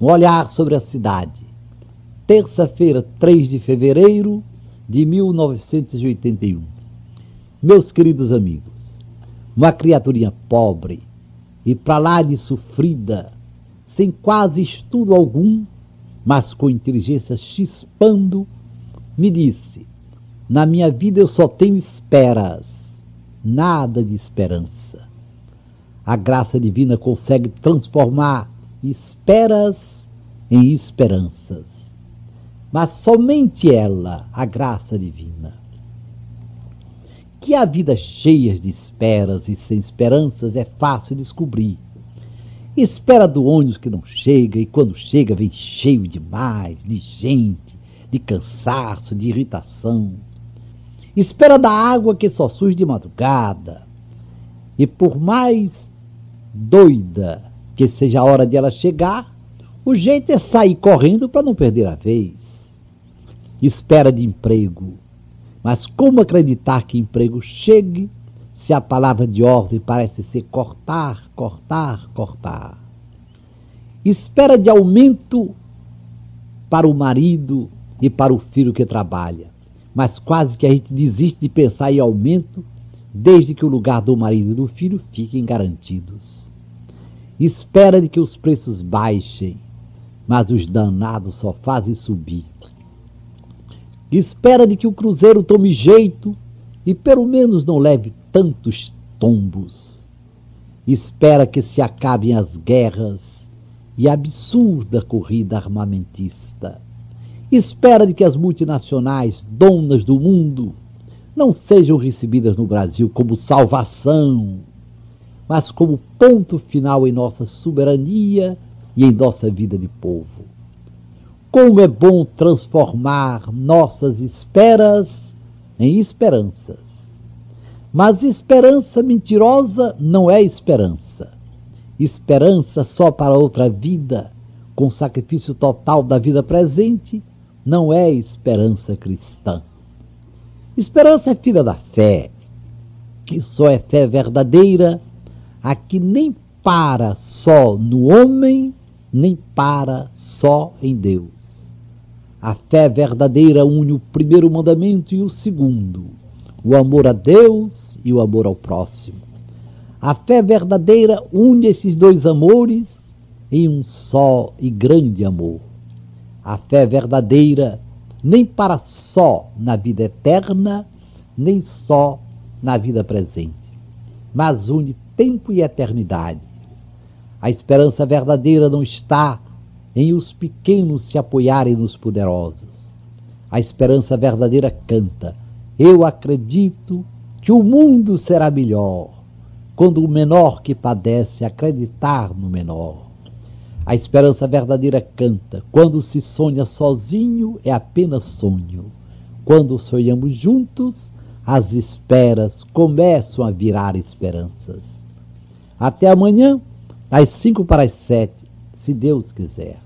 Um olhar sobre a cidade. Terça-feira, 3 de fevereiro de 1981. Meus queridos amigos, uma criaturinha pobre e para lá de sofrida, sem quase estudo algum, mas com inteligência chispando, me disse: Na minha vida eu só tenho esperas, nada de esperança. A graça divina consegue transformar esperas em esperanças. Mas somente ela, a graça divina. Que a vida cheia de esperas e sem esperanças é fácil descobrir. Espera do ônibus que não chega e quando chega vem cheio demais, de gente, de cansaço, de irritação. Espera da água que só surge de madrugada. E por mais doida que seja a hora de ela chegar, o jeito é sair correndo para não perder a vez. Espera de emprego. Mas como acreditar que emprego chegue se a palavra de ordem parece ser cortar, cortar, cortar? Espera de aumento para o marido e para o filho que trabalha. Mas quase que a gente desiste de pensar em aumento desde que o lugar do marido e do filho fiquem garantidos espera de que os preços baixem, mas os danados só fazem subir. Espera de que o cruzeiro tome jeito e pelo menos não leve tantos tombos. Espera que se acabem as guerras e a absurda corrida armamentista. Espera de que as multinacionais, donas do mundo, não sejam recebidas no Brasil como salvação mas como ponto final em nossa soberania e em nossa vida de povo. Como é bom transformar nossas esperas em esperanças. Mas esperança mentirosa não é esperança. Esperança só para outra vida, com sacrifício total da vida presente, não é esperança cristã. Esperança é filha da fé, que só é fé verdadeira a que nem para só no homem, nem para só em Deus. A fé verdadeira une o primeiro mandamento e o segundo, o amor a Deus e o amor ao próximo. A fé verdadeira une esses dois amores em um só e grande amor. A fé verdadeira nem para só na vida eterna, nem só na vida presente, mas une tempo e eternidade. A esperança verdadeira não está em os pequenos se apoiarem nos poderosos. A esperança verdadeira canta: Eu acredito que o mundo será melhor quando o menor que padece acreditar no menor. A esperança verdadeira canta: Quando se sonha sozinho é apenas sonho. Quando sonhamos juntos, as esperas começam a virar esperanças. Até amanhã, às cinco para as sete, se Deus quiser.